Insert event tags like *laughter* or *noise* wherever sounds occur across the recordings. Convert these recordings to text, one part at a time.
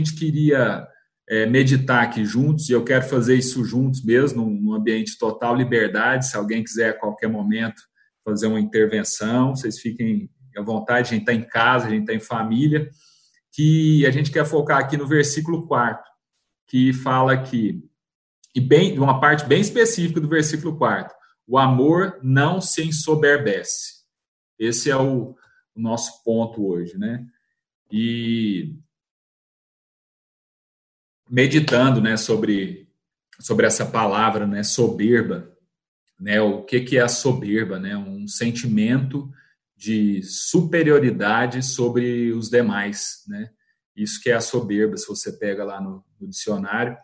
gente queria é, meditar aqui juntos, e eu quero fazer isso juntos mesmo, num ambiente total liberdade. Se alguém quiser a qualquer momento fazer uma intervenção, vocês fiquem à vontade, a gente está em casa, a gente está em família, que a gente quer focar aqui no versículo 4, que fala que, e bem, uma parte bem específica do versículo 4, o amor não se ensoberbece. Esse é o, o nosso ponto hoje, né? E meditando, né, sobre sobre essa palavra, né, soberba, né, o que que é a soberba, né, um sentimento de superioridade sobre os demais, né? Isso que é a soberba, se você pega lá no, no dicionário.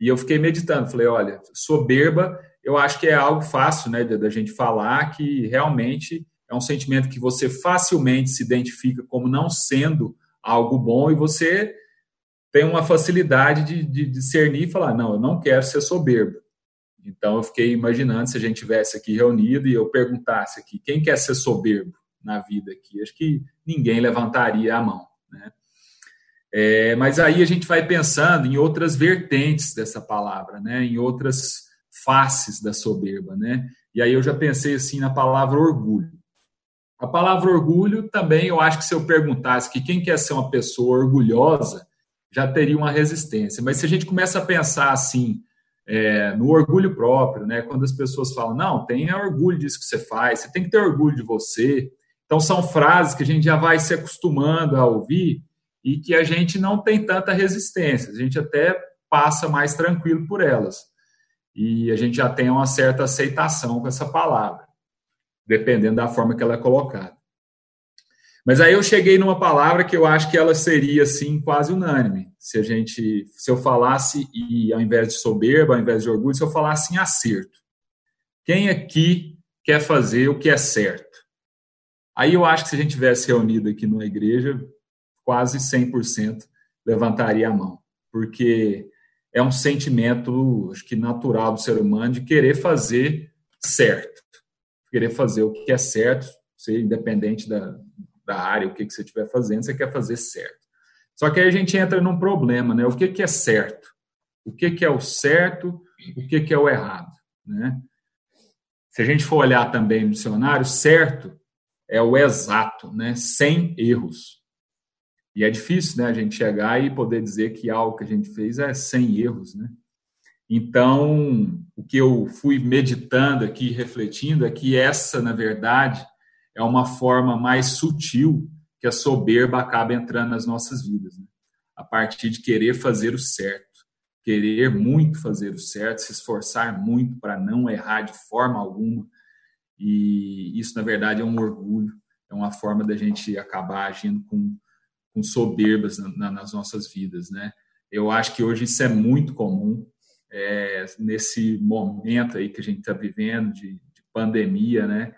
E eu fiquei meditando, falei, olha, soberba, eu acho que é algo fácil, né, da gente falar que realmente é um sentimento que você facilmente se identifica como não sendo algo bom e você tem uma facilidade de, de discernir e falar: não, eu não quero ser soberbo. Então eu fiquei imaginando se a gente tivesse aqui reunido e eu perguntasse aqui quem quer ser soberbo na vida aqui, acho que ninguém levantaria a mão, né? É, mas aí a gente vai pensando em outras vertentes dessa palavra, né? Em outras faces da soberba, né? E aí eu já pensei assim na palavra orgulho. A palavra orgulho também eu acho que se eu perguntasse que quem quer ser uma pessoa orgulhosa, já teria uma resistência. Mas se a gente começa a pensar assim, é, no orgulho próprio, né? Quando as pessoas falam, não, tenha orgulho disso que você faz, você tem que ter orgulho de você. Então, são frases que a gente já vai se acostumando a ouvir e que a gente não tem tanta resistência, a gente até passa mais tranquilo por elas. E a gente já tem uma certa aceitação com essa palavra, dependendo da forma que ela é colocada. Mas aí eu cheguei numa palavra que eu acho que ela seria assim quase unânime. Se a gente, se eu falasse e ao invés de soberba, ao invés de orgulho, se eu falasse em acerto. Quem aqui quer fazer o que é certo? Aí eu acho que se a gente tivesse reunido aqui numa igreja, quase 100% levantaria a mão, porque é um sentimento, acho que natural do ser humano de querer fazer certo, querer fazer o que é certo, ser independente da, da área, o que, que você estiver fazendo, você quer fazer certo. Só que aí a gente entra num problema, né? O que, que é certo? O que, que é o certo? O que, que é o errado? Né? Se a gente for olhar também no dicionário, certo é o exato, né? sem erros. E é difícil né, a gente chegar e poder dizer que algo que a gente fez é sem erros. Né? Então, o que eu fui meditando aqui, refletindo, é que essa, na verdade, é uma forma mais sutil que a soberba acaba entrando nas nossas vidas. Né? A partir de querer fazer o certo, querer muito fazer o certo, se esforçar muito para não errar de forma alguma. E isso, na verdade, é um orgulho, é uma forma da gente acabar agindo com, com soberbas na, nas nossas vidas. Né? Eu acho que hoje isso é muito comum, é, nesse momento aí que a gente está vivendo de, de pandemia, né?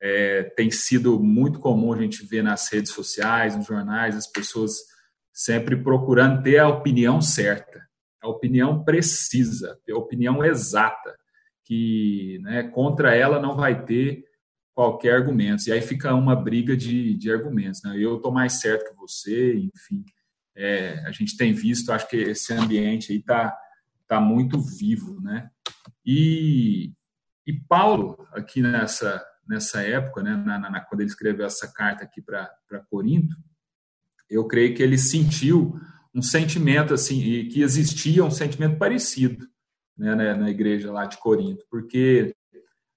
É, tem sido muito comum a gente ver nas redes sociais, nos jornais, as pessoas sempre procurando ter a opinião certa, a opinião precisa, a opinião exata, que né, contra ela não vai ter qualquer argumento. E aí fica uma briga de, de argumentos. Né? Eu estou mais certo que você, enfim. É, a gente tem visto, acho que esse ambiente aí está tá muito vivo. Né? E, e Paulo, aqui nessa, nessa época, né, na, na, quando ele escreveu essa carta aqui para Corinto, eu creio que ele sentiu um sentimento assim, e que existia um sentimento parecido né, na, na igreja lá de Corinto, porque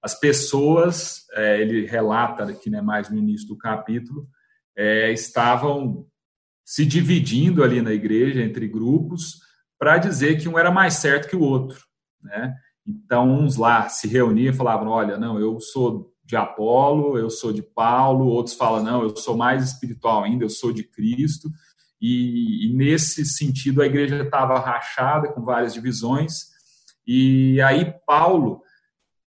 as pessoas, é, ele relata aqui né, mais no início do capítulo, é, estavam se dividindo ali na igreja entre grupos para dizer que um era mais certo que o outro, né? Então, uns lá se reuniam e falavam: Olha, não, eu sou de Apolo, eu sou de Paulo, outros falam, não, eu sou mais espiritual ainda, eu sou de Cristo. E, e nesse sentido, a igreja estava rachada com várias divisões. E aí, Paulo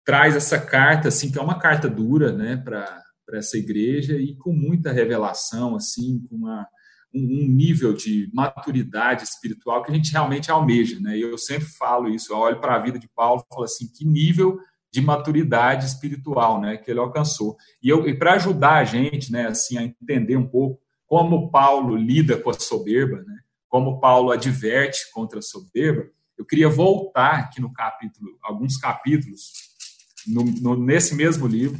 traz essa carta, assim, que é uma carta dura, né, para essa igreja e com muita revelação, assim, com uma, um, um, nível de maturidade espiritual que a gente realmente almeja, né? E eu sempre falo isso, eu olho para a vida de Paulo e falo assim, que nível de maturidade espiritual, né, que ele alcançou. E, eu, e para ajudar a gente, né, assim, a entender um pouco como Paulo lida com a soberba, né, como Paulo adverte contra a soberba, eu queria voltar aqui no capítulo, alguns capítulos, no, no, nesse mesmo livro,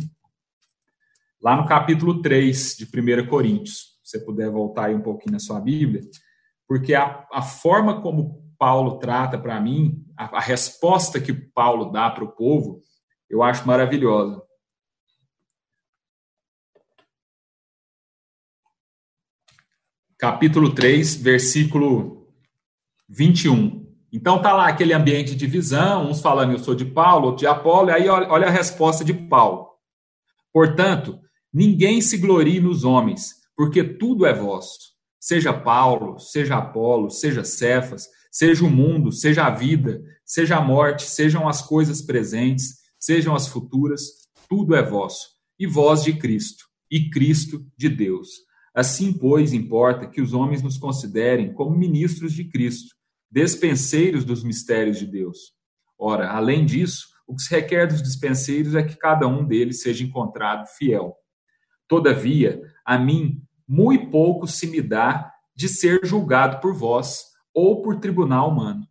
lá no capítulo 3 de 1 Coríntios. Se você puder voltar aí um pouquinho na sua Bíblia, porque a, a forma como Paulo trata para mim, a, a resposta que Paulo dá para o povo, eu acho maravilhosa. Capítulo 3, versículo 21. Então tá lá aquele ambiente de divisão, uns falando eu sou de Paulo, outro de Apolo, e aí olha a resposta de Paulo. Portanto, ninguém se glorie nos homens, porque tudo é vosso. Seja Paulo, seja Apolo, seja Cefas, seja o mundo, seja a vida, seja a morte, sejam as coisas presentes, sejam as futuras, tudo é vosso, e vós de Cristo, e Cristo de Deus. Assim, pois, importa que os homens nos considerem como ministros de Cristo, despenseiros dos mistérios de Deus. Ora, além disso, o que se requer dos dispenseiros é que cada um deles seja encontrado fiel. Todavia, a mim, muito pouco se me dá de ser julgado por vós ou por tribunal humano.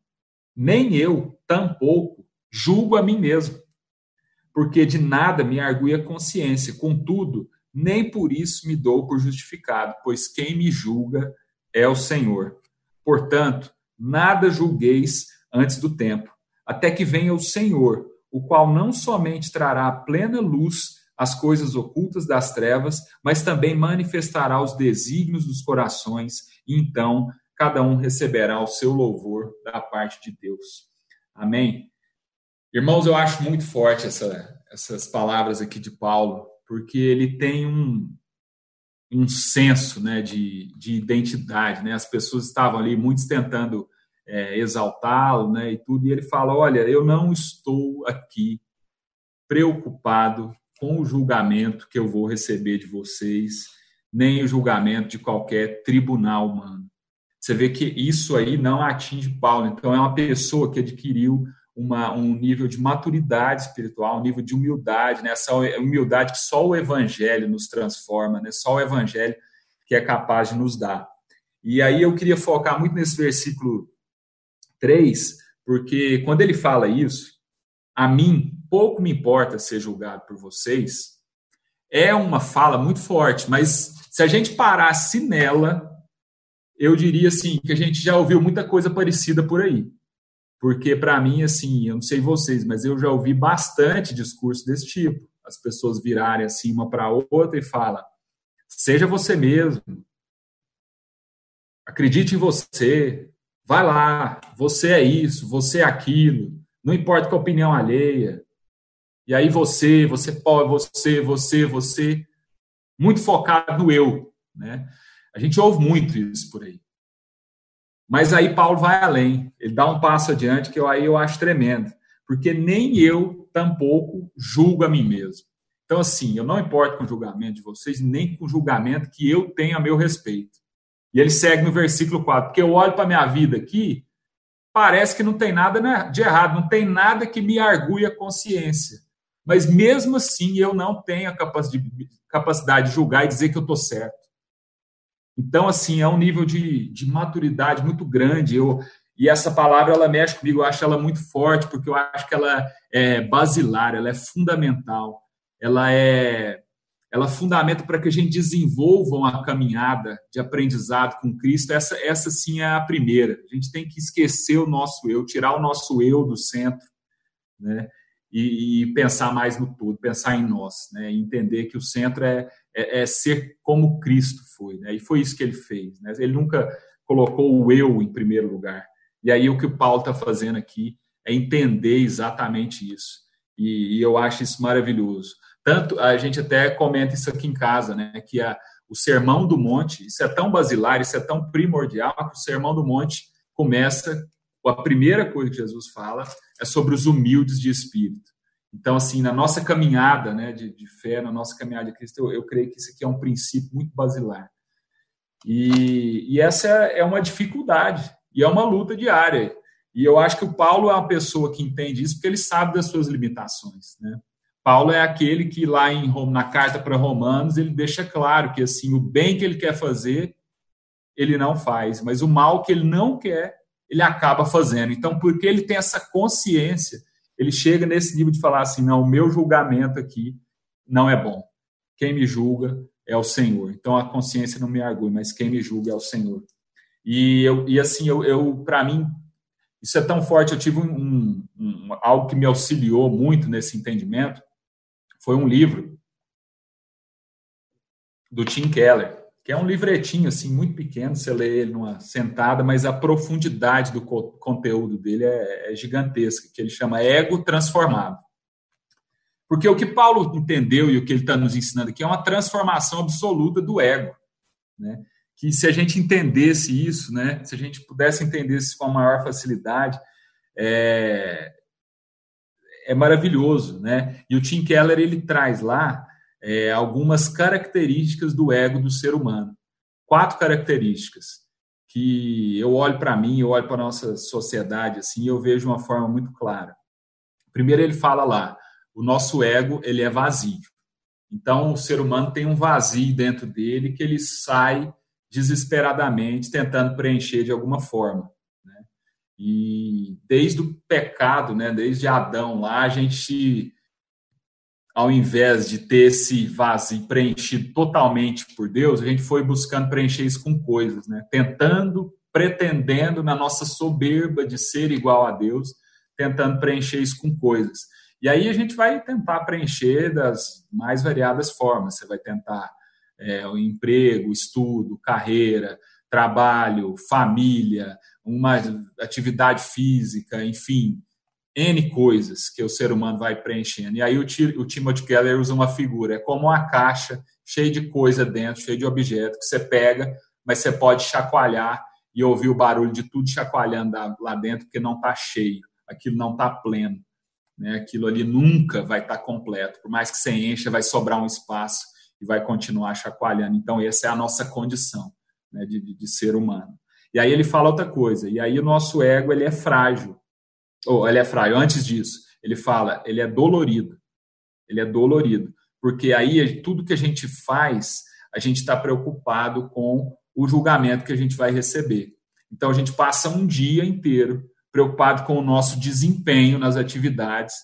Nem eu, tampouco, julgo a mim mesmo porque de nada me argui a consciência. Contudo, nem por isso me dou por justificado, pois quem me julga é o Senhor. Portanto, nada julgueis antes do tempo, até que venha o Senhor, o qual não somente trará plena luz as coisas ocultas das trevas, mas também manifestará os desígnios dos corações, e então cada um receberá o seu louvor da parte de Deus. Amém? Irmãos, eu acho muito forte essa, essas palavras aqui de Paulo, porque ele tem um, um senso né, de, de identidade. Né? As pessoas estavam ali, muitos tentando é, exaltá-lo né, e tudo, e ele fala: Olha, eu não estou aqui preocupado com o julgamento que eu vou receber de vocês, nem o julgamento de qualquer tribunal humano. Você vê que isso aí não atinge Paulo. Então, é uma pessoa que adquiriu uma, um nível de maturidade espiritual, um nível de humildade, né? essa humildade que só o Evangelho nos transforma, né? só o Evangelho que é capaz de nos dar. E aí eu queria focar muito nesse versículo 3, porque quando ele fala isso, a mim pouco me importa ser julgado por vocês, é uma fala muito forte, mas se a gente parasse nela, eu diria assim que a gente já ouviu muita coisa parecida por aí. Porque, para mim, assim, eu não sei vocês, mas eu já ouvi bastante discurso desse tipo. As pessoas virarem assim uma para outra e falam: seja você mesmo, acredite em você, vai lá, você é isso, você é aquilo, não importa com a opinião alheia. E aí você, você pode, você, você, você, muito focado no eu, né? A gente ouve muito isso por aí. Mas aí Paulo vai além, ele dá um passo adiante que eu, aí eu acho tremendo, porque nem eu tampouco julgo a mim mesmo. Então, assim, eu não importo com o julgamento de vocês, nem com o julgamento que eu tenho a meu respeito. E ele segue no versículo 4, porque eu olho para a minha vida aqui, parece que não tem nada de errado, não tem nada que me argue a consciência. Mas mesmo assim, eu não tenho a capacidade de julgar e dizer que eu estou certo. Então, assim, é um nível de, de maturidade muito grande. Eu, e essa palavra, ela mexe comigo, eu acho ela muito forte, porque eu acho que ela é basilar, ela é fundamental. Ela é ela fundamenta para que a gente desenvolva uma caminhada de aprendizado com Cristo. Essa, essa sim é a primeira. A gente tem que esquecer o nosso eu, tirar o nosso eu do centro, né? E, e pensar mais no todo, pensar em nós, né? Entender que o centro é, é, é, ser como Cristo foi, né? E foi isso que ele fez, né? Ele nunca colocou o eu em primeiro lugar. E aí o que o Paulo está fazendo aqui é entender exatamente isso. E, e, eu acho isso maravilhoso. Tanto a gente até comenta isso aqui em casa, né? Que a, o Sermão do Monte, isso é tão basilar, isso é tão primordial que o Sermão do Monte começa a primeira coisa que Jesus fala é sobre os humildes de espírito. Então, assim, na nossa caminhada né, de, de fé, na nossa caminhada de Cristo, eu, eu, creio que isso aqui é um princípio muito basilar. E, e essa é uma dificuldade, e é uma luta diária. E eu acho que o Paulo é uma pessoa que entende isso porque ele sabe das suas limitações. Né? Paulo é aquele que lá em na carta para Romanos ele deixa claro que assim o bem que ele quer fazer ele não faz, mas o mal que ele não quer, ele acaba fazendo. Então, porque ele tem essa consciência, ele chega nesse nível de falar assim: não, o meu julgamento aqui não é bom. Quem me julga é o Senhor. Então a consciência não me argue, mas quem me julga é o Senhor. E, eu, e assim, eu, eu para mim, isso é tão forte. Eu tive um, um, algo que me auxiliou muito nesse entendimento. Foi um livro do Tim Keller, que é um livretinho assim muito pequeno. Você lê ele numa sentada, mas a profundidade do co conteúdo dele é, é gigantesca. Que ele chama Ego Transformado. Porque o que Paulo entendeu e o que ele está nos ensinando aqui é uma transformação absoluta do ego. Né? Que se a gente entendesse isso, né? se a gente pudesse entender isso com a maior facilidade, é, é maravilhoso. Né? E o Tim Keller ele traz lá é, algumas características do ego do ser humano. Quatro características que eu olho para mim, eu olho para nossa sociedade assim, e eu vejo uma forma muito clara. Primeiro ele fala lá, o nosso ego ele é vazio. Então, o ser humano tem um vazio dentro dele que ele sai desesperadamente tentando preencher de alguma forma. Né? E desde o pecado, né, desde Adão lá, a gente, ao invés de ter esse vazio preenchido totalmente por Deus, a gente foi buscando preencher isso com coisas, né? tentando, pretendendo na nossa soberba de ser igual a Deus, tentando preencher isso com coisas. E aí a gente vai tentar preencher das mais variadas formas. Você vai tentar é, o emprego, estudo, carreira, trabalho, família, uma atividade física, enfim, N coisas que o ser humano vai preenchendo. E aí o, o Timothy Keller usa uma figura, é como uma caixa cheia de coisa dentro, cheia de objeto, que você pega, mas você pode chacoalhar e ouvir o barulho de tudo chacoalhando lá dentro, porque não está cheio, aquilo não está pleno. Né? Aquilo ali nunca vai estar completo. Por mais que você encha, vai sobrar um espaço e vai continuar chacoalhando. Então, essa é a nossa condição né, de, de, ser humano. E aí ele fala outra coisa. E aí o nosso ego ele é frágil. Ou ele é. Antes disso, ele fala, ele é dolorido. Ele é dolorido. Porque aí tudo que a gente faz, a gente está preocupado com o julgamento que a gente vai receber. Então a gente passa um dia inteiro preocupado com o nosso desempenho nas atividades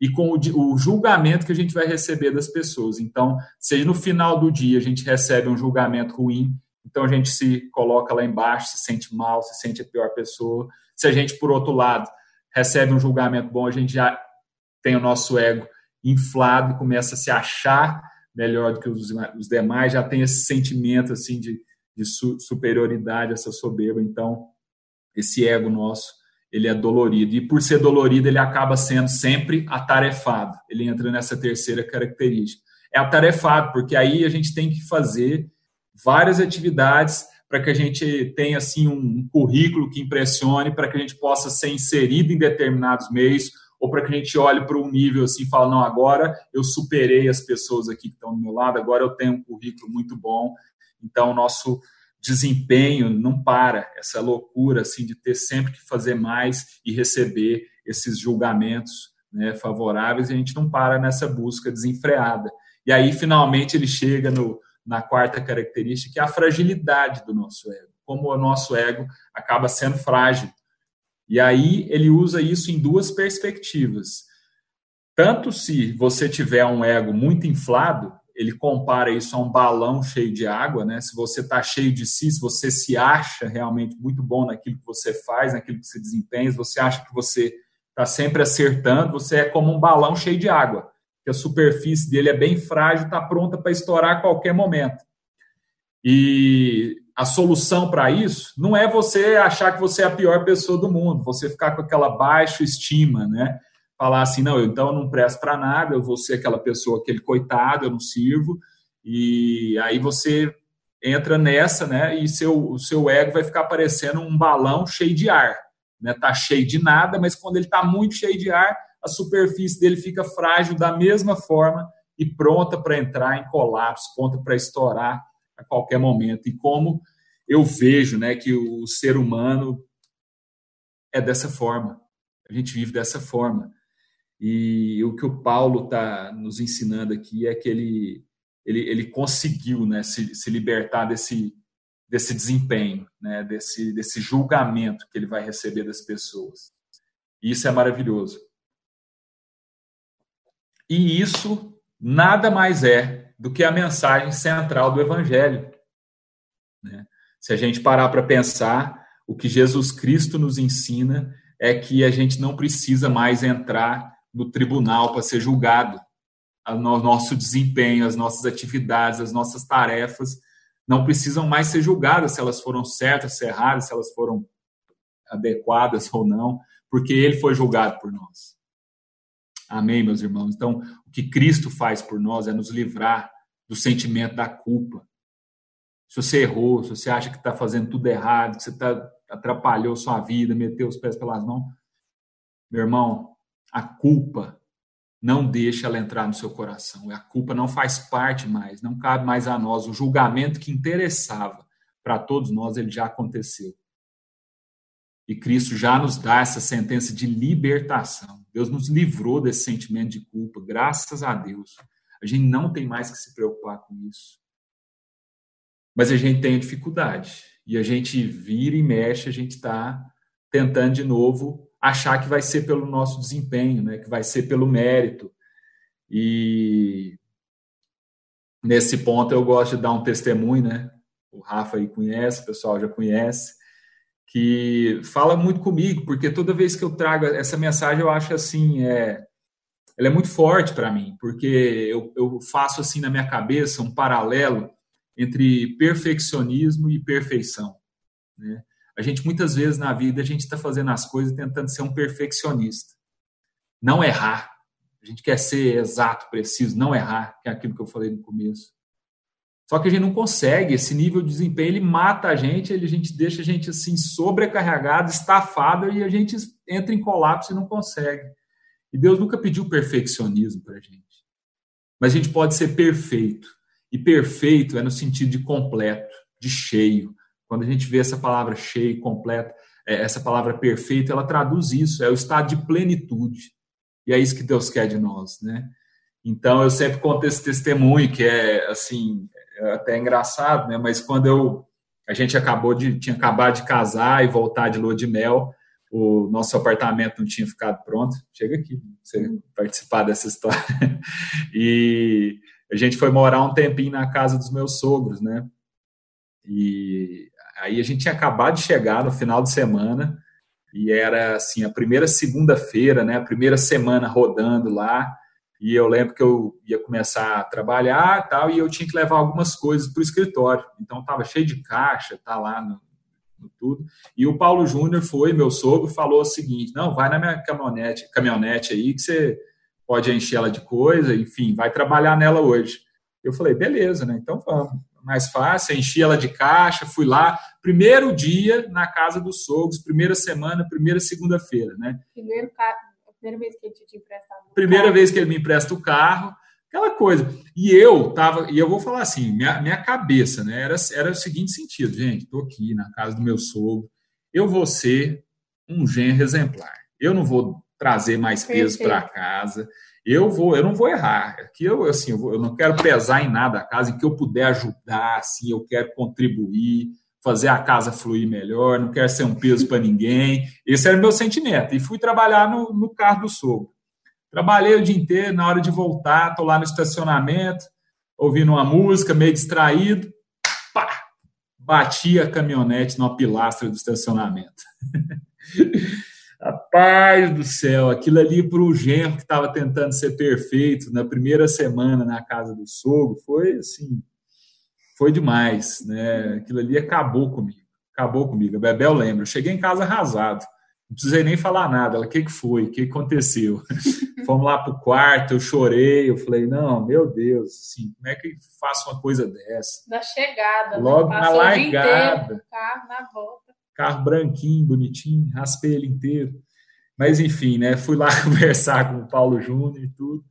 e com o, o, julgamento que a gente vai receber das pessoas. Então, se no final do dia a gente recebe um julgamento ruim, então a gente se coloca lá embaixo, se sente mal, se sente a pior pessoa. Se a gente, por outro lado, recebe um julgamento bom, a gente já tem o nosso ego inflado começa a se achar melhor do que os, os demais, já tem esse sentimento assim de, de superioridade, essa soberba. Então, esse ego nosso ele é dolorido. E por ser dolorido, ele acaba sendo sempre atarefado. Ele entra nessa terceira característica. É atarefado, porque aí a gente tem que fazer várias atividades para que a gente tenha assim um currículo que impressione, para que a gente possa ser inserido em determinados meios, ou para que a gente olhe para um nível assim e fale, não, agora eu superei as pessoas aqui que estão do meu lado, agora eu tenho um currículo muito bom. Então, nosso desempenho não para, essa loucura assim de ter sempre que fazer mais e receber esses julgamentos né, favoráveis, e a gente não para nessa busca desenfreada. E aí, finalmente, ele chega no, na quarta característica, que é a fragilidade do nosso ego, como o nosso ego acaba sendo frágil. E aí ele usa isso em duas perspectivas. Tanto se você tiver um ego muito inflado, ele compara isso a um balão cheio de água, né? Se você está cheio de si, se você se acha realmente muito bom naquilo que você faz, naquilo que você desempenha, se você acha que você está sempre acertando, você é como um balão cheio de água, que a superfície dele é bem frágil, está pronta para estourar a qualquer momento. E a solução para isso não é você achar que você é a pior pessoa do mundo, você ficar com aquela baixa estima, né? falar assim, não, então eu não presto para nada, eu vou ser aquela pessoa, aquele coitado, eu não sirvo, e aí você entra nessa, né, e seu, o seu ego vai ficar parecendo um balão cheio de ar, né, tá cheio de nada, mas quando ele está muito cheio de ar, a superfície dele fica frágil da mesma forma e pronta para entrar em colapso, pronta para estourar a qualquer momento. E como eu vejo, né, que o ser humano é dessa forma, a gente vive dessa forma. E o que o Paulo está nos ensinando aqui é que ele, ele, ele conseguiu né, se, se libertar desse, desse desempenho, né, desse, desse julgamento que ele vai receber das pessoas. E isso é maravilhoso. E isso nada mais é do que a mensagem central do Evangelho. Né? Se a gente parar para pensar, o que Jesus Cristo nos ensina é que a gente não precisa mais entrar no tribunal para ser julgado. O nosso desempenho, as nossas atividades, as nossas tarefas não precisam mais ser julgadas se elas foram certas, se erradas, se elas foram adequadas ou não, porque ele foi julgado por nós. Amém, meus irmãos? Então, o que Cristo faz por nós é nos livrar do sentimento da culpa. Se você errou, se você acha que está fazendo tudo errado, que você tá, atrapalhou sua vida, meteu os pés pelas mãos, meu irmão, a culpa não deixa ela entrar no seu coração. A culpa não faz parte mais, não cabe mais a nós. O julgamento que interessava para todos nós, ele já aconteceu. E Cristo já nos dá essa sentença de libertação. Deus nos livrou desse sentimento de culpa, graças a Deus. A gente não tem mais que se preocupar com isso. Mas a gente tem dificuldade. E a gente vira e mexe, a gente está tentando de novo achar que vai ser pelo nosso desempenho, né? que vai ser pelo mérito. E nesse ponto eu gosto de dar um testemunho, né? O Rafa aí conhece, o pessoal já conhece, que fala muito comigo, porque toda vez que eu trago essa mensagem eu acho assim, é, ela é muito forte para mim, porque eu, eu faço assim na minha cabeça um paralelo entre perfeccionismo e perfeição. Né? A gente muitas vezes na vida a gente está fazendo as coisas tentando ser um perfeccionista, não errar. A gente quer ser exato, preciso, não errar, que é aquilo que eu falei no começo. Só que a gente não consegue, esse nível de desempenho ele mata a gente, ele, a gente deixa a gente assim sobrecarregado, estafado e a gente entra em colapso e não consegue. E Deus nunca pediu perfeccionismo para a gente. Mas a gente pode ser perfeito. E perfeito é no sentido de completo, de cheio, quando a gente vê essa palavra cheio, completo, é, essa palavra perfeito, ela traduz isso, é o estado de plenitude. E é isso que Deus quer de nós, né? Então, eu sempre conto esse testemunho, que é, assim, é até engraçado, né? Mas quando eu, a gente acabou de, tinha acabado de casar e voltar de lua de mel, o nosso apartamento não tinha ficado pronto. Chega aqui, você participar dessa história. *laughs* E a gente foi morar um tempinho na casa dos meus sogros, né? E Aí a gente tinha acabado de chegar no final de semana e era assim a primeira segunda-feira, né, a primeira semana rodando lá. E eu lembro que eu ia começar a trabalhar tal, e eu tinha que levar algumas coisas para o escritório. Então estava cheio de caixa, tá lá no, no tudo. E o Paulo Júnior foi, meu sogro, falou o seguinte: não, vai na minha caminhonete, caminhonete aí que você pode encher ela de coisa, enfim, vai trabalhar nela hoje. Eu falei, beleza, né? Então vamos mais fácil, enchi ela de caixa, fui lá, primeiro dia na casa dos sogros, primeira semana, primeira segunda-feira, né? Primeiro primeira vez que ele te emprestava. Primeira carro. vez que ele me empresta o carro, aquela coisa. E eu tava, e eu vou falar assim, minha, minha cabeça, né, era, era o seguinte sentido, gente, tô aqui na casa do meu sogro, eu vou ser um genro exemplar. Eu não vou trazer mais peso para casa eu vou, eu não vou errar. Aqui eu assim, eu, vou, eu, não quero pesar em nada a casa, em que eu puder ajudar, assim, eu quero contribuir, fazer a casa fluir melhor, não quero ser um peso para ninguém. Esse era o meu sentimento. E fui trabalhar no, no carro do sogro. Trabalhei o dia inteiro, na hora de voltar, estou lá no estacionamento, ouvindo uma música, meio distraído, pá, bati a caminhonete numa pilastra do estacionamento. *laughs* Rapaz do céu, aquilo ali para o genro que estava tentando ser perfeito na primeira semana na casa do sogro, foi assim, foi demais, né? Aquilo ali acabou comigo, acabou comigo. A Bebel lembra, eu cheguei em casa arrasado, não precisei nem falar nada. Ela, o que, que foi? O que aconteceu? *laughs* Fomos lá para o quarto, eu chorei, eu falei, não, meu Deus, assim, como é que faço uma coisa dessa? Na chegada, né? Logo né? na largada. carro na volta carro branquinho, bonitinho, raspei ele inteiro. Mas enfim, né? Fui lá *laughs* conversar com o Paulo Júnior e tudo.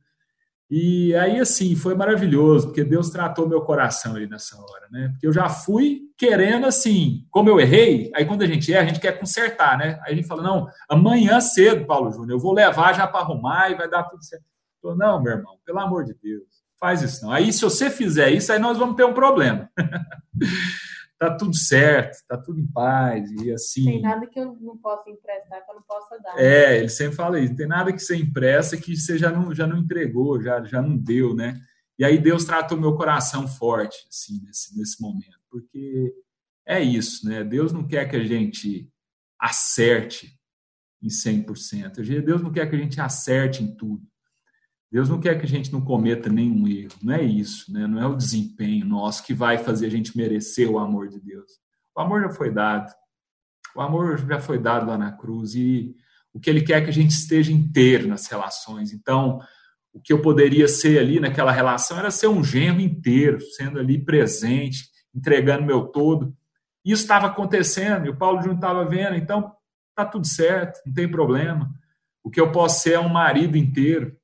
E aí, assim, foi maravilhoso, porque Deus tratou meu coração ali nessa hora, né? Porque eu já fui querendo, assim, como eu errei, aí quando a gente erra, a gente quer consertar, né? Aí a gente fala, não, amanhã cedo, Paulo Júnior, eu vou levar já para arrumar e vai dar tudo certo. Eu não, meu irmão, pelo amor de Deus, faz isso não. Aí, se você fizer isso, aí nós vamos ter um problema. *laughs* tá tudo certo, tá tudo em paz e assim. Tem nada que eu não possa emprestar que eu não possa dar. É, ele sempre fala isso. Não tem nada que você empresta que você já não, já não entregou, já, já não deu, né? E aí Deus tratou meu coração forte, assim, nesse, nesse momento, porque é isso, né? Deus não quer que a gente acerte em 100%. Deus não quer que a gente acerte em tudo. Deus não quer que a gente não cometa nenhum erro. Não é isso, né? Não é o desempenho nosso que vai fazer a gente merecer o amor de Deus. O amor já foi dado. O amor já foi dado lá na cruz e o que ele quer é que a gente esteja inteiro nas relações. Então, o que eu poderia ser ali naquela relação era ser um genro inteiro, sendo ali presente, entregando meu todo. Isso estava acontecendo e o Paulo Júnior estava vendo, então tá tudo certo, não tem problema. O que eu posso ser é um marido inteiro,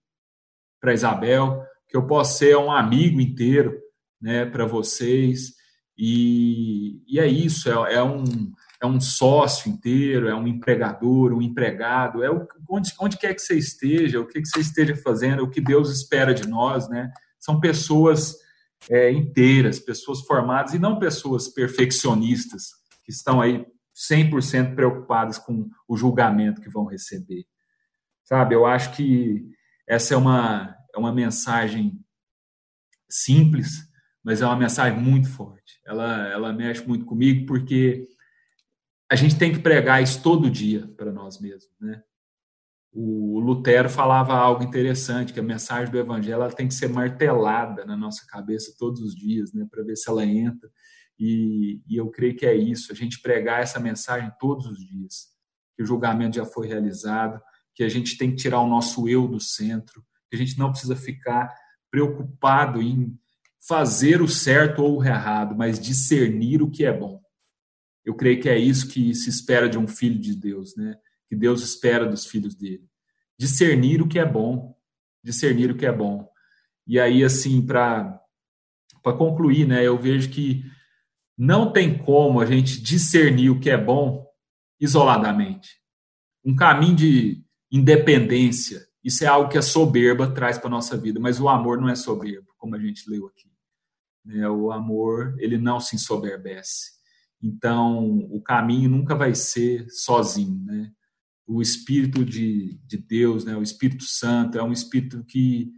para Isabel, que eu possa ser um amigo inteiro né, para vocês. E, e é isso, é, é, um, é um sócio inteiro, é um empregador, um empregado, é o, onde, onde quer que você esteja, o que, que você esteja fazendo, o que Deus espera de nós, né? São pessoas é, inteiras, pessoas formadas e não pessoas perfeccionistas que estão aí 100% preocupadas com o julgamento que vão receber. Sabe, eu acho que essa é uma, é uma mensagem simples, mas é uma mensagem muito forte. Ela, ela mexe muito comigo porque a gente tem que pregar isso todo dia para nós mesmos, né? O Lutero falava algo interessante, que a mensagem do evangelho tem que ser martelada na nossa cabeça todos os dias, né, para ver se ela entra. E, e, eu creio que é isso, a gente pregar essa mensagem todos os dias, que o julgamento já foi realizado, que a gente tem que tirar o nosso eu do centro, que a gente não precisa ficar preocupado em fazer o certo ou o errado, mas discernir o que é bom. Eu creio que é isso que se espera de um filho de Deus, né? Que Deus espera dos filhos dele. Discernir o que é bom, discernir o que é bom. E aí assim, para para concluir, né, eu vejo que não tem como a gente discernir o que é bom isoladamente. Um caminho de independência. Isso é algo que a soberba traz para a nossa vida, mas o amor não é soberbo, como a gente leu aqui. Né? O amor, ele não se ensoberbece. Então, o caminho nunca vai ser sozinho, né? O Espírito de, de Deus, né? o Espírito Santo, é um Espírito que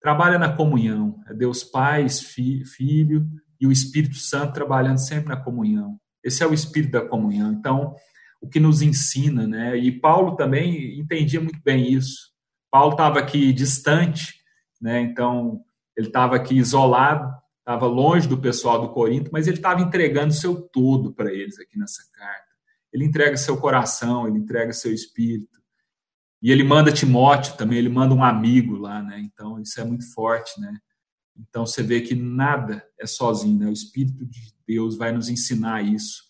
trabalha na comunhão. É Deus Pai, fi, Filho e o Espírito Santo trabalhando sempre na comunhão. Esse é o Espírito da comunhão. Então, o que nos ensina, né? E Paulo também entendia muito bem isso. Paulo estava aqui distante, né? Então ele estava aqui isolado, estava longe do pessoal do Corinto, mas ele estava entregando seu todo para eles aqui nessa carta. Ele entrega seu coração, ele entrega seu espírito. E ele manda Timóteo também, ele manda um amigo lá, né? Então isso é muito forte, né? Então você vê que nada é sozinho, né? O Espírito de Deus vai nos ensinar isso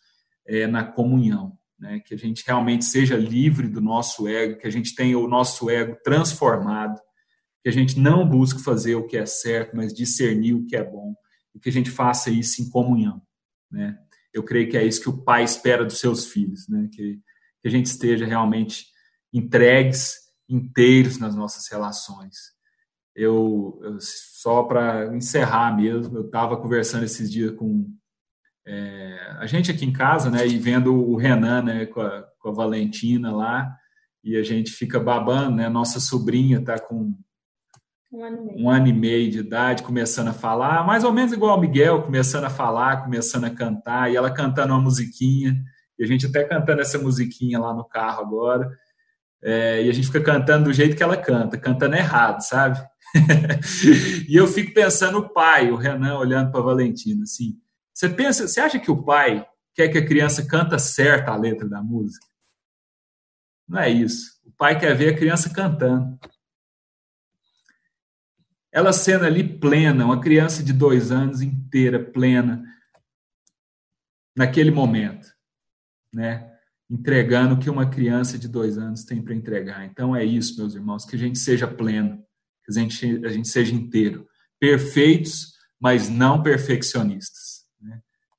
é, na comunhão né? que a gente realmente seja livre do nosso ego, que a gente tenha o nosso ego transformado, que a gente não busque fazer o que é certo, mas discernir o que é bom, e que a gente faça isso em comunhão. Né? Eu creio que é isso que o pai espera dos seus filhos, né? que, que a gente esteja realmente entregues, inteiros nas nossas relações. Eu, eu só para encerrar mesmo, eu estava conversando esses dias com é, a gente aqui em casa, né, e vendo o Renan, né, com a, com a Valentina lá, e a gente fica babando, né, nossa sobrinha tá com um ano, um ano, e meio de idade, começando a falar, mais ou menos igual o Miguel, começando a falar, começando a cantar, e ela cantando uma musiquinha, e a gente até cantando essa musiquinha lá no carro agora, é, e a gente fica cantando do jeito que ela canta, cantando errado, sabe? *laughs* e eu fico pensando o pai, o Renan, olhando para a Valentina, assim, você pensa, você acha que o pai quer que a criança canta certa a letra da música? Não é isso. O pai quer ver a criança cantando. Ela sendo ali plena, uma criança de dois anos inteira, plena, naquele momento, né? Entregando o que uma criança de dois anos tem para entregar. Então é isso, meus irmãos, que a gente seja pleno, que a gente, a gente seja inteiro, perfeitos, mas não perfeccionistas.